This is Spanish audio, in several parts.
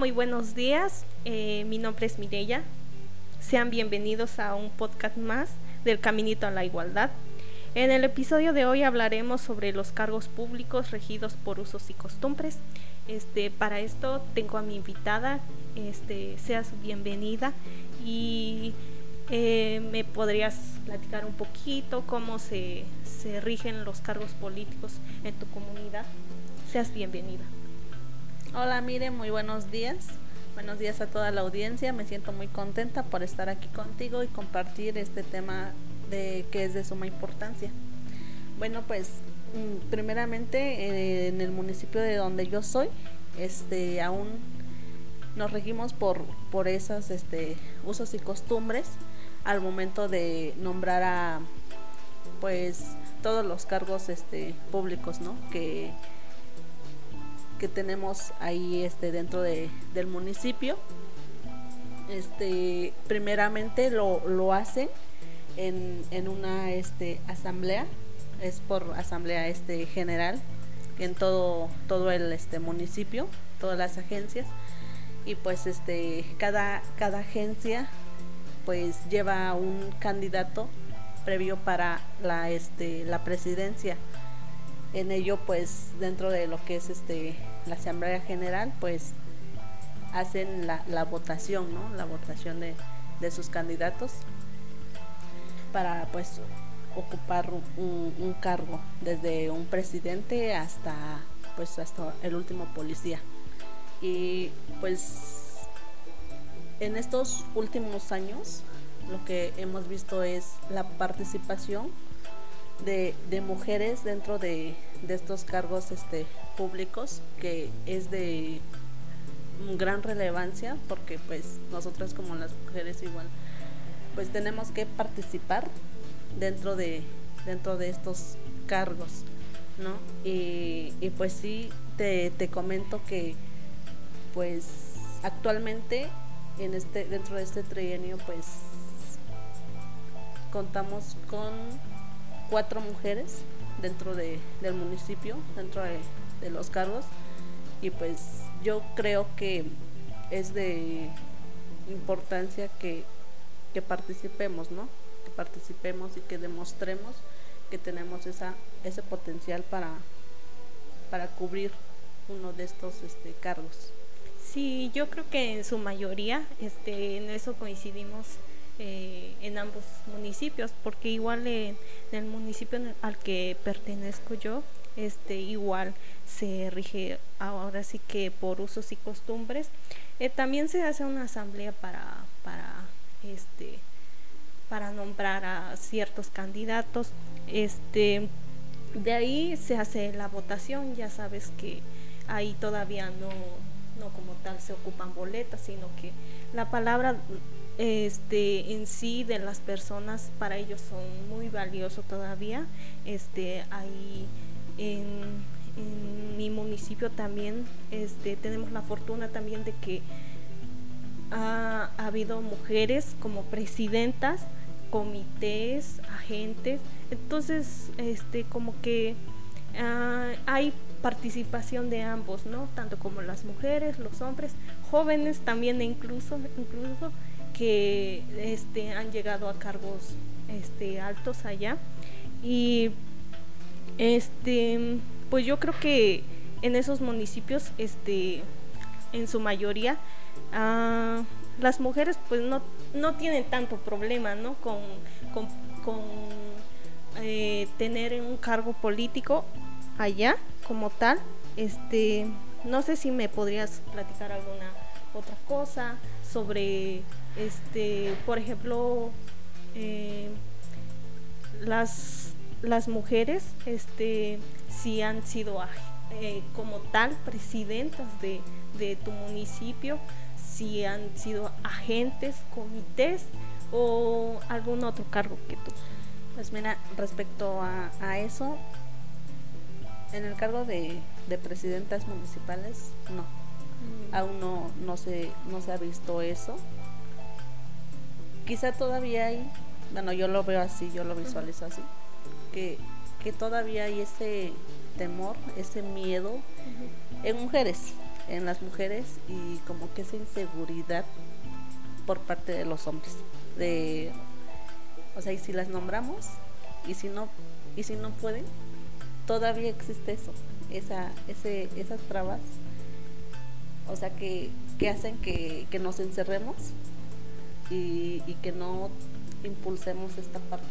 muy buenos días. Eh, mi nombre es Mireya. Sean bienvenidos a un podcast más del Caminito a la Igualdad. En el episodio de hoy hablaremos sobre los cargos públicos regidos por usos y costumbres. Este, para esto tengo a mi invitada, este, seas bienvenida y eh, me podrías platicar un poquito cómo se, se rigen los cargos políticos en tu comunidad. Seas bienvenida. Hola, mire, muy buenos días. Buenos días a toda la audiencia. Me siento muy contenta por estar aquí contigo y compartir este tema de que es de suma importancia. Bueno, pues mm, primeramente eh, en el municipio de donde yo soy, este aún nos regimos por por esos este usos y costumbres al momento de nombrar a pues todos los cargos este públicos, ¿no? Que que tenemos ahí este dentro de, del municipio. Este, primeramente lo, lo hacen en, en, una este, asamblea, es por asamblea este, general en todo, todo el este, municipio, todas las agencias. Y pues este, cada, cada agencia pues lleva un candidato previo para la, este, la presidencia. En ello pues dentro de lo que es este la Asamblea General, pues hacen la, votación, ¿no? La votación de, de, sus candidatos para pues ocupar un, cargo desde un presidente hasta pues hasta el último policía y pues en estos últimos años lo que hemos visto es la participación de mujeres dentro de, de, estos cargos este, públicos que es de gran relevancia porque pues nosotras como las mujeres igual pues tenemos que participar dentro de dentro de estos cargos no y, y pues sí te, te comento que pues actualmente en este dentro de este trienio pues contamos con cuatro mujeres dentro de, del municipio, dentro de, de, los cargos. Y pues yo creo que es de importancia que, que participemos, ¿no? Que participemos y que demostremos que tenemos esa, ese potencial para, para cubrir uno de estos este, cargos. Sí, yo creo que en su mayoría este, en eso coincidimos eh, en ambos municipios, porque igual en, el municipio al que pertenezco yo, este igual se rige ahora sí que por usos y costumbres. Eh, también se hace una asamblea para, para este para nombrar a ciertos candidatos. Este de ahí se hace la votación, ya sabes que ahí todavía no, no como tal se ocupan boletas, sino que la palabra este en sí de las personas para ellos son muy valiosos todavía. Este ahí en, mi municipio también este tenemos la fortuna también de que ha, habido mujeres como presidentas comités agentes. Entonces este como que uh, hay participación de ambos no tanto como las mujeres los hombres jóvenes también incluso incluso que este, han llegado a cargos este, altos allá. Y este, pues yo creo que en esos municipios, este, en su mayoría, ah, las mujeres pues no, no tienen tanto problema ¿no? con, con, con eh, tener un cargo político allá como tal. Este, no sé si me podrías platicar alguna otra cosa sobre este, por ejemplo, eh, las, las mujeres, este, si han sido eh, como tal presidentas de, de tu municipio, si han sido agentes, comités o algún otro cargo que tú. Pues mira, respecto a eso, en el cargo de, de presidentas municipales, no. Mm. Aún no, no, se, no se ha visto eso quizá todavía hay, bueno, yo lo veo así, yo lo visualizo así, que, que todavía hay ese temor, ese miedo en mujeres, en las mujeres y como que esa inseguridad por parte de los hombres. De, o sea, y si las nombramos y si no y si no pueden, todavía existe eso, esa, ese, esas trabas, o sea, que, que hacen que, que, nos encerremos y, y que no impulsemos esta parte.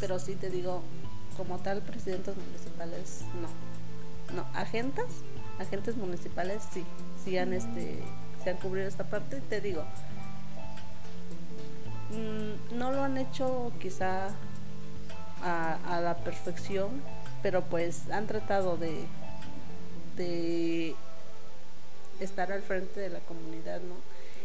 Pero sí te digo, como tal, presidentes municipales, no. No, agentes, agentes municipales sí, sí han, este, se han cubrido esta parte. Te digo, mmm, no lo han hecho quizá a, la perfección, pero pues han tratado de, de estar al frente de la comunidad, ¿no?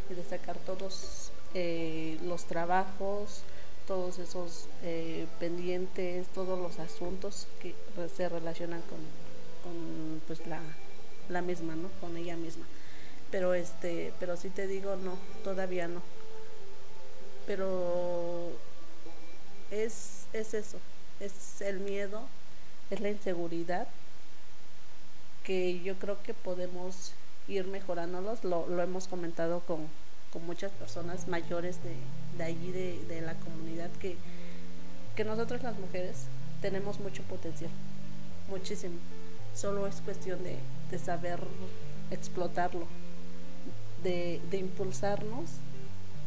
Y de sacar todos eh, los trabajos, todos esos eh, pendientes, todos los asuntos que se relacionan con, con pues la, la, misma, ¿no? Con ella misma. Pero este, pero sí te digo, no, todavía no. Pero es, es eso, es el miedo, es la inseguridad que yo creo que podemos ir mejorándolos, lo, lo hemos comentado con, con muchas personas mayores de, de allí, de, de la comunidad, que, que nosotros las mujeres tenemos mucho potencial, muchísimo. Solo es cuestión de, de saber explotarlo, de, de impulsarnos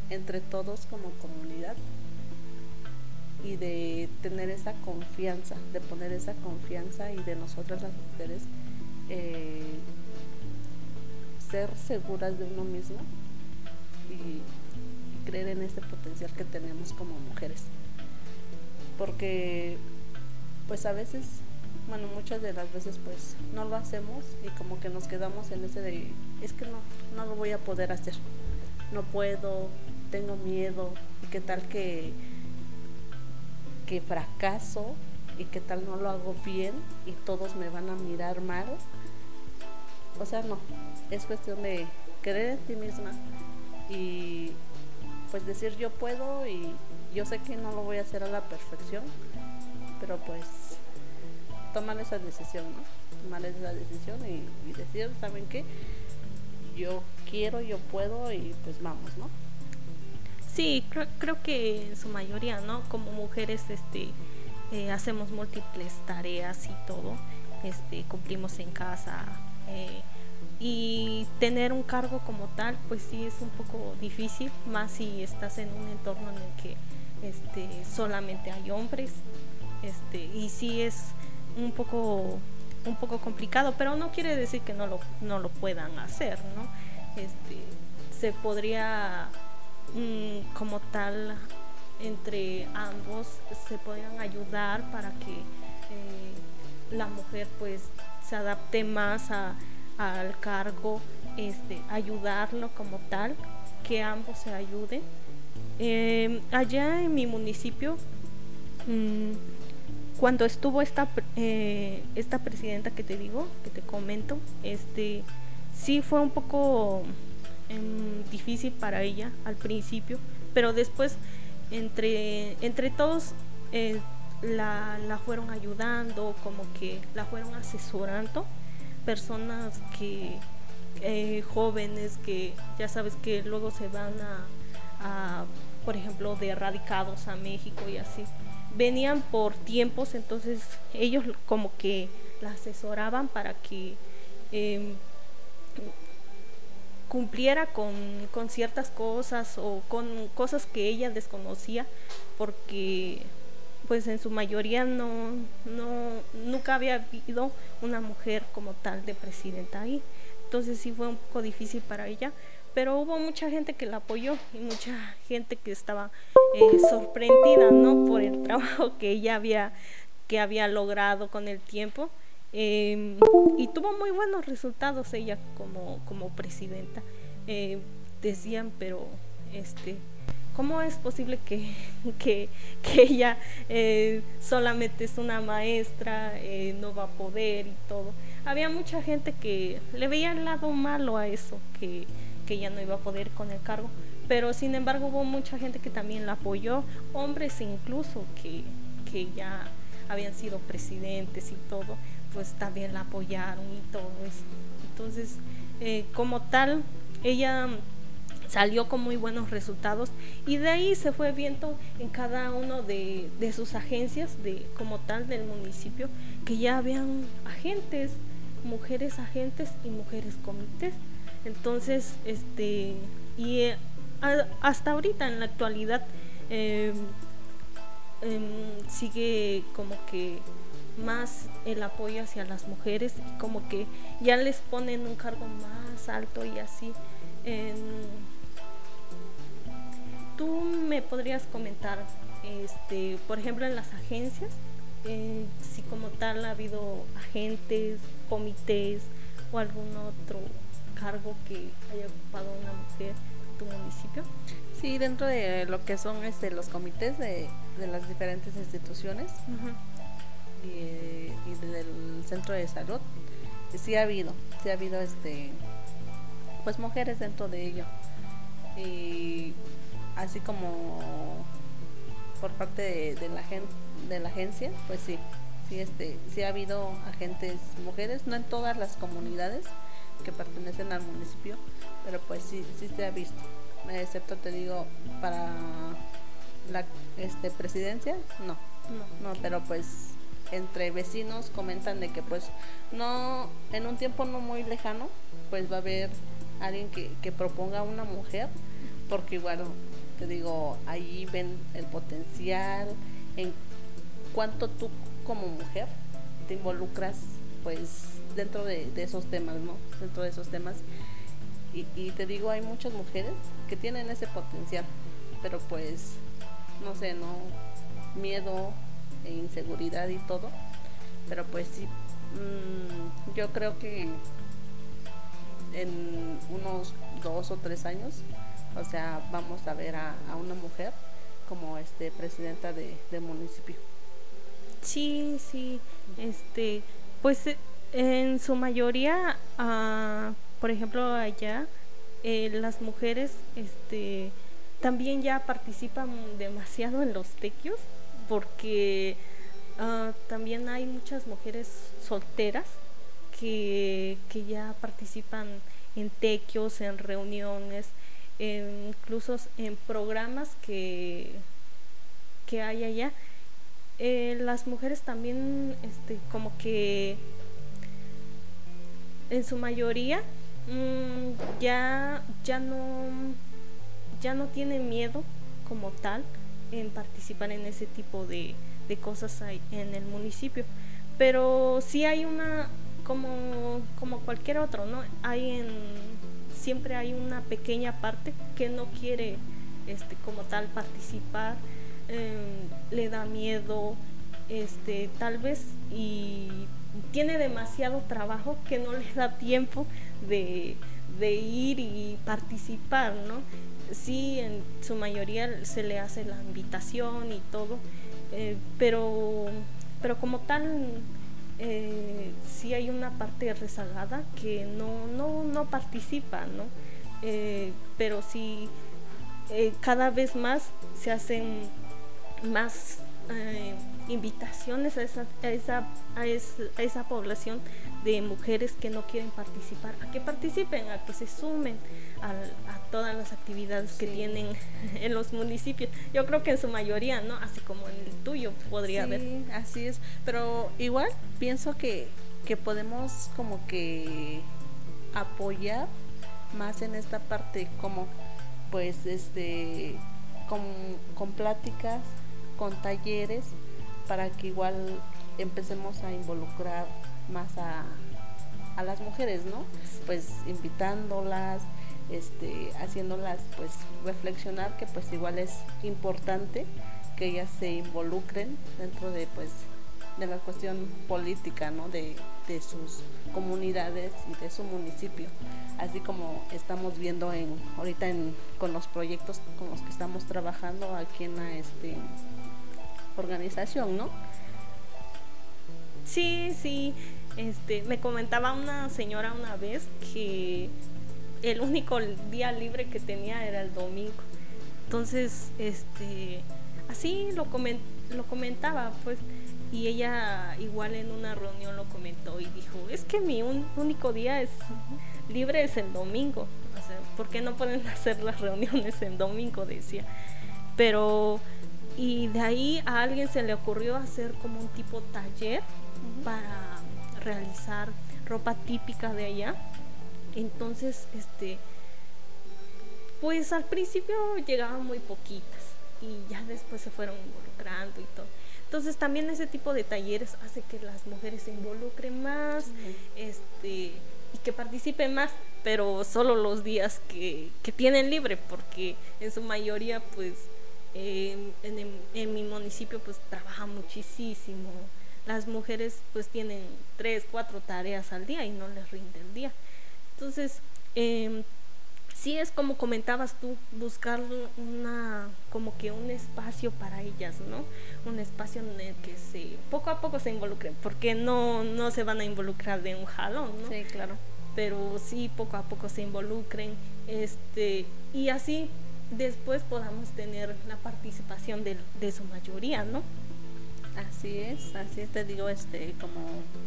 entre todos como comunidad y de tener esa confianza, de poner esa confianza y de nosotras las mujeres eh, ser seguras de uno mismo y, creer en ese potencial que tenemos como mujeres. Porque pues a veces, bueno, muchas de las veces pues no lo hacemos y como que nos quedamos en ese de, es que no, no lo voy a poder hacer, no puedo, tengo miedo, qué tal que, que fracaso y qué tal no lo hago bien y todos me van a mirar mal. O sea, no, es cuestión de creer en ti misma, y pues decir yo puedo y yo sé que no lo voy a hacer a la perfección, pero pues tomar esa decisión, ¿no? Tomar esa decisión y, y decir, ¿saben qué? Yo quiero, yo puedo y pues vamos, ¿no? Sí, creo, que en su mayoría, ¿no? Como mujeres, este, eh, hacemos múltiples tareas y todo, este, cumplimos en casa, eh, y tener un cargo como tal pues sí es un poco difícil más si estás en un entorno en el que este solamente hay hombres este y sí es un poco un poco complicado pero no quiere decir que no lo no lo puedan hacer no este se podría mmm, como tal entre ambos se podrían ayudar para que eh, la mujer pues se adapte más a al cargo, este, ayudarlo como tal, que ambos se ayuden. Eh, allá en mi municipio, mmm, cuando estuvo esta, eh, esta presidenta que te digo, que te comento, este, sí fue un poco difícil para ella al principio, pero después entre, entre todos eh, la, la fueron ayudando, como que la fueron asesorando personas que, eh, jóvenes que ya sabes que luego se van a, por ejemplo, de erradicados a México y así. Venían por tiempos, entonces ellos como que la asesoraban para que eh, cumpliera con, con, ciertas cosas o con cosas que ella desconocía, porque pues en su mayoría no, no, nunca había habido una mujer como tal de presidenta ahí. Entonces sí fue un poco difícil para ella, pero hubo mucha gente que la apoyó y mucha gente que estaba eh, sorprendida, ¿no? Por el trabajo que ella había, que había logrado con el tiempo. Eh, y tuvo muy buenos resultados ella como, como presidenta. Eh, decían, pero este ¿cómo es posible que, que, que ella eh, solamente es una maestra, eh, no va a poder y todo? Había mucha gente que le veía el lado malo a eso, que, que ella no iba a poder con el cargo, pero sin embargo hubo mucha gente que también la apoyó, hombres incluso que, que ya habían sido presidentes y todo, pues también la apoyaron y todo eso. Entonces, eh, como tal, ella salió con muy buenos resultados y de ahí se fue viendo en cada uno de, de, sus agencias de como tal del municipio que ya habían agentes mujeres agentes y mujeres comités entonces este y eh, hasta ahorita en la actualidad eh, em, sigue como que más el apoyo hacia las mujeres y como que ya les ponen un cargo más alto y así tú me podrías comentar este por ejemplo en las agencias eh, si como tal ha habido agentes comités o algún otro cargo que haya ocupado una mujer en tu municipio? Sí, dentro de lo que son este, los comités de, las diferentes instituciones y, del centro de salud, sí ha habido, sí ha habido este, pues mujeres dentro de ello. Y así como por parte de, la, de la agencia, pues sí, sí, este, sí ha habido agentes mujeres, no en todas las comunidades, que pertenecen al municipio, pero pues sí, sí se ha visto. Excepto te digo, para la este, presidencia, no, no, no, pero pues entre vecinos comentan de que pues no, en un tiempo no muy lejano, pues va a haber alguien que, que proponga una mujer, porque igual te digo, ahí ven el potencial, en cuanto tú como mujer te involucras pues dentro de, esos temas, ¿no? Dentro de esos temas. Y, te digo, hay muchas mujeres que tienen ese potencial, pero pues, no sé, ¿no? Miedo e inseguridad y todo. Pero pues sí, mm, yo creo que en unos dos o tres años, o sea, vamos a ver a, una mujer como este presidenta de, municipio. Sí, sí, este, pues en su mayoría, uh, por ejemplo, allá, eh, las mujeres este, también ya participan demasiado en los tequios, porque uh, también hay muchas mujeres solteras que, que ya participan en tequios, en reuniones, incluso en programas que, que hay allá. Eh, las mujeres también este, como que en su mayoría mm, ya, ya, no, ya no tienen miedo como tal en participar en ese tipo de, de cosas en el municipio. Pero sí hay una, como, como cualquier otro, ¿no? Hay en, siempre hay una pequeña parte que no quiere este, como tal participar, em, le da miedo, este, tal vez, y tiene demasiado trabajo que no les da tiempo de, ir y participar, ¿no? Sí, en su mayoría se le hace la invitación y todo, eh, pero, pero como tal, eh, sí hay una parte rezagada que no, no, no participa, ¿no? Eh, pero sí, cada vez más se hacen más invitaciones a esa, a esa, a esa, población de mujeres que no quieren participar, a que participen, a que se sumen a, todas las actividades que tienen en los municipios. Yo creo que en su mayoría, ¿no? Así como en el tuyo podría sí, haber. Así es, pero igual pienso que, que podemos como que apoyar más en esta parte como pues este con, con pláticas con talleres para que igual empecemos a involucrar más a, a las mujeres, ¿no? Pues invitándolas, este, haciéndolas pues reflexionar que pues igual es importante que ellas se involucren dentro de pues de la cuestión política, ¿no? De, de sus comunidades y de su municipio, así como estamos viendo en ahorita en, con los proyectos con los que estamos trabajando aquí en la este organización, ¿no? Sí, sí. Este, me comentaba una señora una vez que el único día libre que tenía era el domingo. Entonces, este, así lo, lo comentaba, pues, y ella igual en una reunión lo comentó y dijo, es que mi único día es libre es el domingo, o sea, ¿por qué no pueden hacer las reuniones en domingo? decía. Pero, y de ahí a alguien se le ocurrió hacer como un tipo taller para realizar ropa típica de allá. Entonces, este, pues al principio llegaban muy poquitas y ya después se fueron involucrando y todo. Entonces también ese tipo de talleres hace que las mujeres se involucren más, este, y que participen más, pero solo los días que, que tienen libre, porque en su mayoría pues en, en, mi municipio pues trabaja muchísimo. Las mujeres pues tienen tres, cuatro tareas al día y no les rinde el día. Entonces, eh, sí es como comentabas tú, buscar una, como que un espacio para ellas, ¿no? Un espacio en el que se, poco a poco se involucren, porque no, no se van a involucrar de un jalón, ¿no? Sí, claro. Pero sí poco a poco se involucren, este, y así después podamos tener la participación de, de su mayoría, ¿no? Así es, así te digo, este, como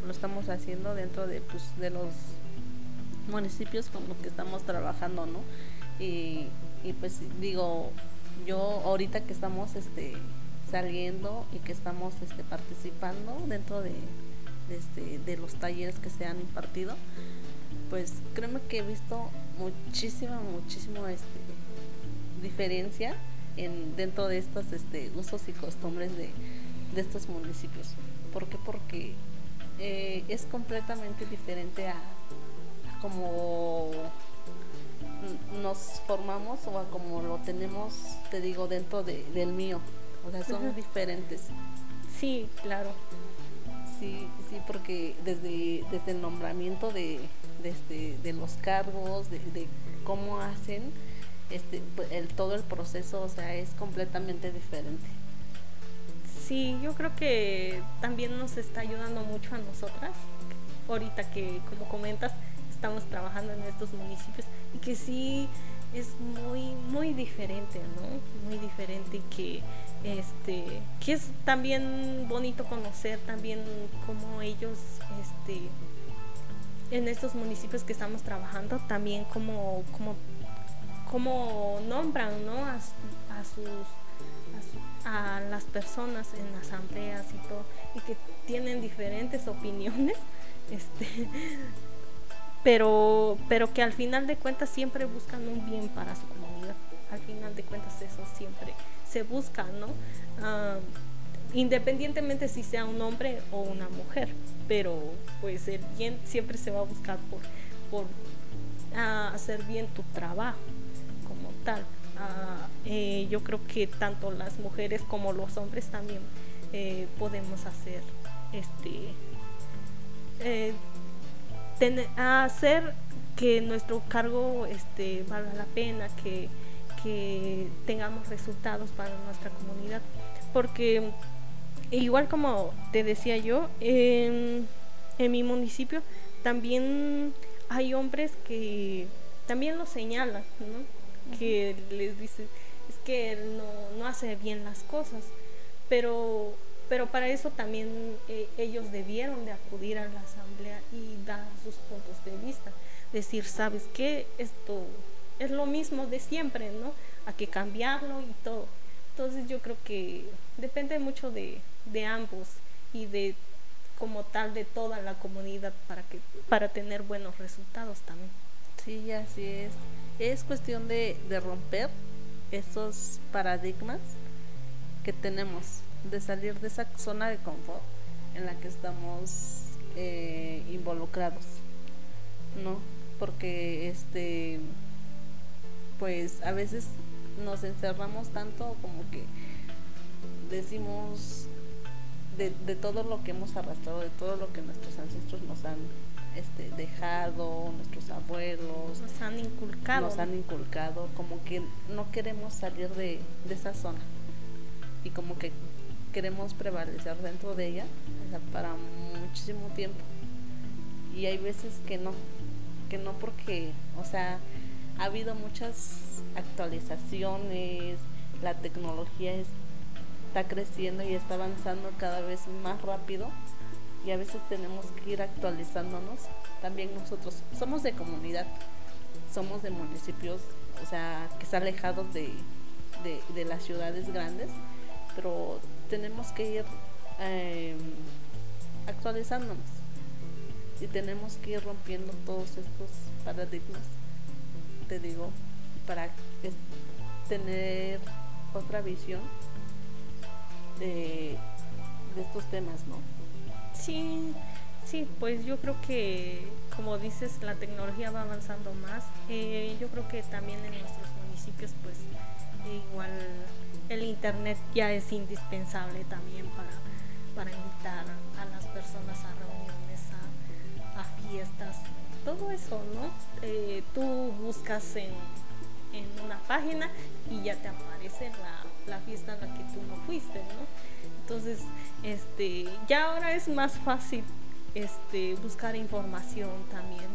lo estamos haciendo dentro de, pues, de los municipios con los que estamos trabajando, ¿no? Y, pues digo, yo ahorita que estamos este, saliendo y que estamos este, participando dentro de, este, de los talleres que se han impartido, pues créeme que he visto muchísima, muchísima este, diferencia en, dentro de estos este, usos y costumbres de, de estos municipios. ¿Por qué? Porque eh, es completamente diferente a, como nos formamos o como lo tenemos, te digo, dentro de, del mío. O sea, son diferentes. Sí, claro. Sí, sí, porque desde, desde el nombramiento de, este, de los cargos, de, cómo hacen este, pues, el, todo el proceso, o sea, es completamente diferente. Sí, yo creo que también nos está ayudando mucho a nosotras, ahorita que, como comentas, estamos trabajando en estos municipios y que sí es muy muy diferente, ¿no? Muy diferente que este que es también bonito conocer también cómo ellos este en estos municipios que estamos trabajando también como como como nombran, ¿no? A, sus a las personas en asambleas y todo y que tienen diferentes opiniones este pero, pero que al final de cuentas siempre buscan un bien para su comunidad. Al final de cuentas eso siempre se busca, ¿no? Ah, independientemente si sea un hombre o una mujer, pero pues el bien siempre se va a buscar por, por ah, hacer bien tu trabajo Ah, eh, yo creo que tanto las mujeres como los hombres también eh, podemos hacer este eh, hacer que nuestro cargo este, valga la pena, que, tengamos resultados para nuestra comunidad. Porque igual como te decía yo, en, mi municipio también hay hombres que también lo señalan, que les dicen, es que él no, no hace bien las cosas, pero pero para eso también eh, ellos debieron de acudir a la asamblea y dar sus puntos de vista, decir, ¿sabes qué? Esto es lo mismo de siempre, ¿no? Hay que cambiarlo y todo. Entonces yo creo que depende mucho de, de ambos y de como tal de toda la comunidad para que para tener buenos resultados también. Sí, así es. Es cuestión de, romper esos paradigmas que tenemos de salir de esa zona de confort en la que estamos eh, involucrados, ¿no? Porque este, pues a veces nos encerramos tanto como que decimos de, de, todo lo que hemos arrastrado, de todo lo que nuestros ancestros nos han este, dejado, nuestros abuelos nos han inculcado, nos han inculcado, como que no queremos salir de, de esa zona. Y como que queremos prevalecer dentro de ella para muchísimo tiempo. Y hay veces que no, que no porque, o sea, ha habido muchas actualizaciones, la tecnología es está creciendo y está avanzando cada vez más rápido y a veces tenemos que ir actualizándonos. También nosotros somos de comunidad, somos de municipios, o sea, que están alejados de, de, las ciudades grandes, pero tenemos que ir em, actualizándonos y tenemos que ir rompiendo todos estos paradigmas, te digo, para tener otra visión de, de estos temas, ¿no? Sí, sí, pues yo creo que, como dices, la tecnología va avanzando más. Eh, yo creo que también en nuestros municipios, pues igual el internet ya es indispensable también para, para invitar a las personas a reuniones, a, fiestas, todo eso, ¿no? Eh, tú buscas en, en una página y ya te aparece la, la fiesta en la que tú no fuiste, ¿no? Entonces, este, ya ahora es más fácil este, buscar información también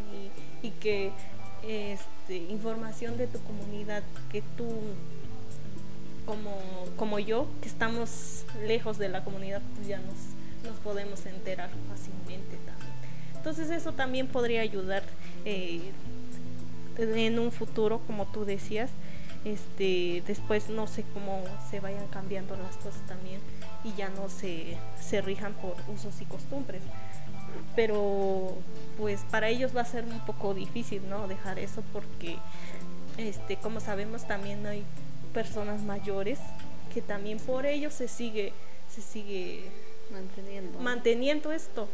y, que este, información de tu comunidad que tú como, como yo, que estamos lejos de la comunidad, pues ya nos, nos podemos enterar fácilmente también. Entonces eso también podría ayudar eh, en un futuro, como tú decías, este, después no sé cómo se vayan cambiando las cosas también y ya no se, se rijan por usos y costumbres. Pero pues para ellos va a ser un poco difícil, ¿no? Dejar eso porque, este, como sabemos, también hay personas mayores que también por ellos se sigue, se sigue manteniendo, manteniendo esto.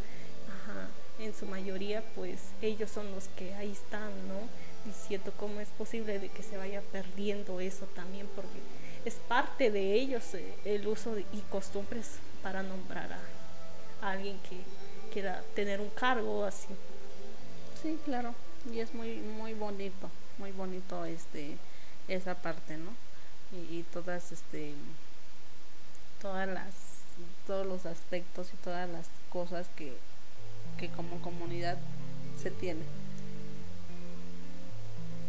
Ajá. En su mayoría, pues ellos son los que ahí están, ¿no? Diciendo cómo es posible de que se vaya perdiendo eso también, porque es parte de ellos eh, el uso y costumbres para nombrar a, alguien que quiera tener un cargo así. Sí, claro, y es muy muy bonito, muy bonito este esa parte, ¿no? Y, todas este todas las todos los aspectos y todas las cosas que, que como comunidad se tiene.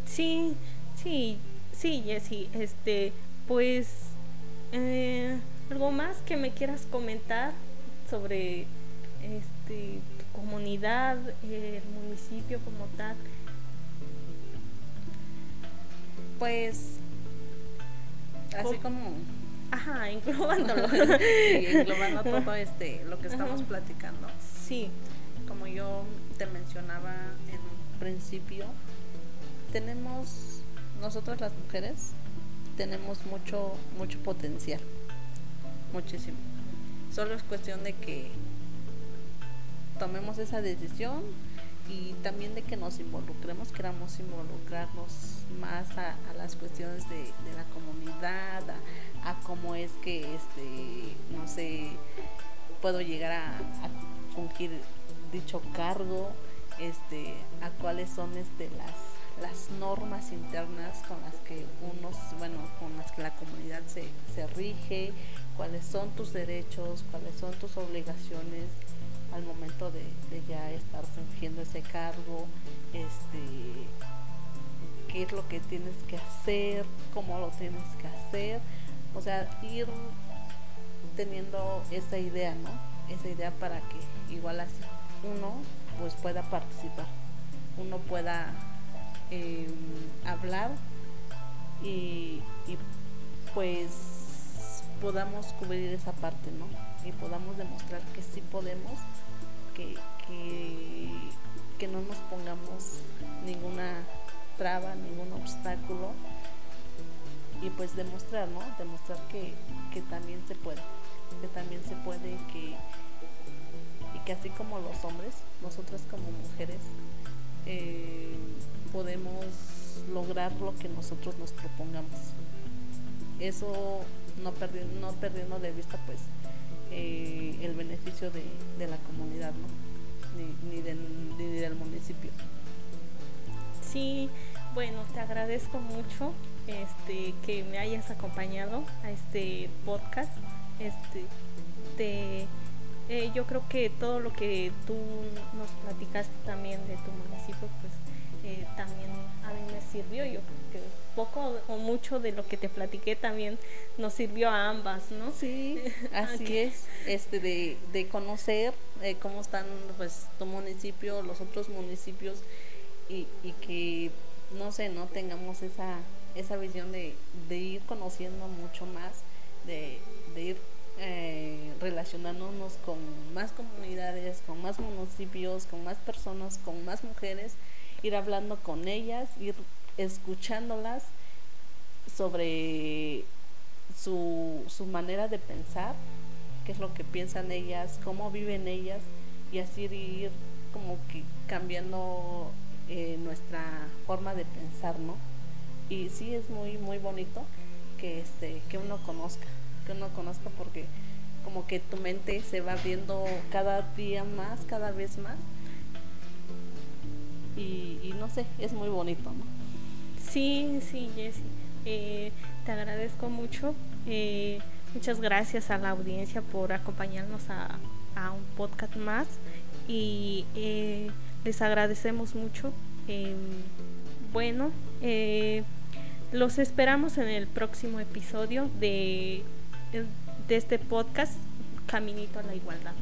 Sí, sí, sí, Jessy, este pues, eh, ¿algo más que me quieras comentar sobre este, tu comunidad, el municipio como tal? Pues, así como... Ajá, englobándolo. sí, englobando todo este, lo que estamos platicando. Sí. Como yo te mencionaba en un principio, tenemos nosotros las mujeres tenemos mucho, mucho potencial, muchísimo. Solo es cuestión de que tomemos esa decisión y también de que nos involucremos, queramos involucrarnos más a, las cuestiones de, la comunidad, a, cómo es que, este, no sé, puedo llegar a, a fungir dicho cargo, este, a cuáles son este, las las normas internas con las que unos, bueno, con las que la comunidad se, se rige, cuáles son tus derechos, cuáles son tus obligaciones al momento de, ya estar fungiendo ese cargo, este, qué es lo que tienes que hacer, cómo lo tienes que hacer, o sea, ir teniendo esa idea, ¿no? Esa idea para que igual así uno pues pueda participar, uno pueda Em, hablar y, pues podamos cubrir esa parte, ¿no? Y podamos demostrar que sí podemos, que, que, no nos pongamos ninguna traba, ningún obstáculo y pues demostrar, ¿no? Demostrar que, que también se puede, que también se puede que, y que así como los hombres, nosotras como mujeres, eh, podemos lograr lo que nosotros nos propongamos. Eso no, perdiendo, no de vista pues eh, el beneficio de, la comunidad, ni, del, municipio. Sí, bueno, te agradezco mucho este, que me hayas acompañado a este podcast. Este, eh, yo creo que todo lo que tú nos platicaste también de tu municipio, pues eh, también a mí me sirvió. Yo creo que poco o mucho de lo que te platiqué también nos sirvió a ambas, ¿no? Sí, así es, este de, de conocer eh, cómo están pues tu municipio, los otros municipios y, y que no sé, no tengamos esa, esa visión de, de ir conociendo mucho más, de, de ir eh, relacionándonos con más comunidades, con más municipios, con más personas, con más mujeres, ir hablando con ellas, ir escuchándolas sobre su, su manera de pensar, qué es lo que piensan ellas, cómo viven ellas y así ir como que cambiando eh, nuestra forma de pensar, ¿no? Y sí es muy muy bonito que este que uno conozca, que uno conozca porque como que tu mente se va viendo cada día más, cada vez más. Y, no sé, es muy bonito, ¿no? Sí, sí, Jessie. Eh, te agradezco mucho. Eh, muchas gracias a la audiencia por acompañarnos a, a un podcast más y eh, les agradecemos mucho. Em, bueno, los esperamos en el próximo episodio de, de este podcast Caminito a la Igualdad.